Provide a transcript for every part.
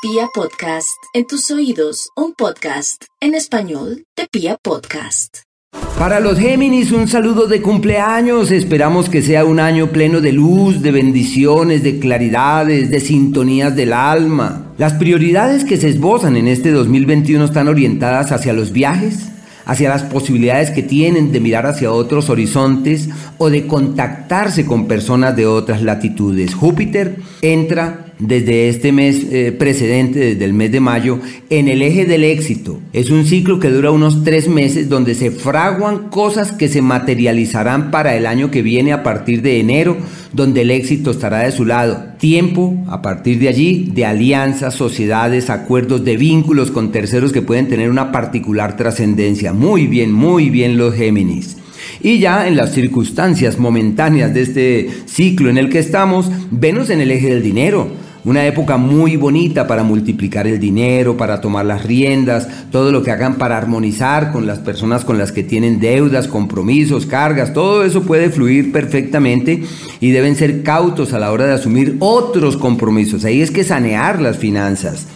Pia Podcast, en tus oídos, un podcast en español de Pia Podcast. Para los Géminis, un saludo de cumpleaños. Esperamos que sea un año pleno de luz, de bendiciones, de claridades, de sintonías del alma. Las prioridades que se esbozan en este 2021 están orientadas hacia los viajes, hacia las posibilidades que tienen de mirar hacia otros horizontes o de contactarse con personas de otras latitudes. Júpiter entra desde este mes eh, precedente, desde el mes de mayo, en el eje del éxito. Es un ciclo que dura unos tres meses donde se fraguan cosas que se materializarán para el año que viene a partir de enero, donde el éxito estará de su lado. Tiempo, a partir de allí, de alianzas, sociedades, acuerdos, de vínculos con terceros que pueden tener una particular trascendencia. Muy bien, muy bien los Géminis. Y ya en las circunstancias momentáneas de este ciclo en el que estamos, Venus en el eje del dinero una época muy bonita para multiplicar el dinero, para tomar las riendas, todo lo que hagan para armonizar con las personas con las que tienen deudas, compromisos, cargas, todo eso puede fluir perfectamente y deben ser cautos a la hora de asumir otros compromisos. Ahí es que sanear las finanzas.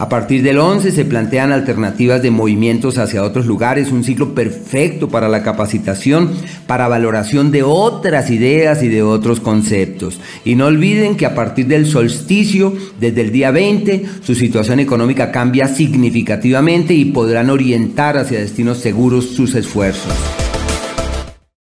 A partir del 11 se plantean alternativas de movimientos hacia otros lugares, un ciclo perfecto para la capacitación, para valoración de otras ideas y de otros conceptos. Y no olviden que a partir del solsticio, desde el día 20, su situación económica cambia significativamente y podrán orientar hacia destinos seguros sus esfuerzos.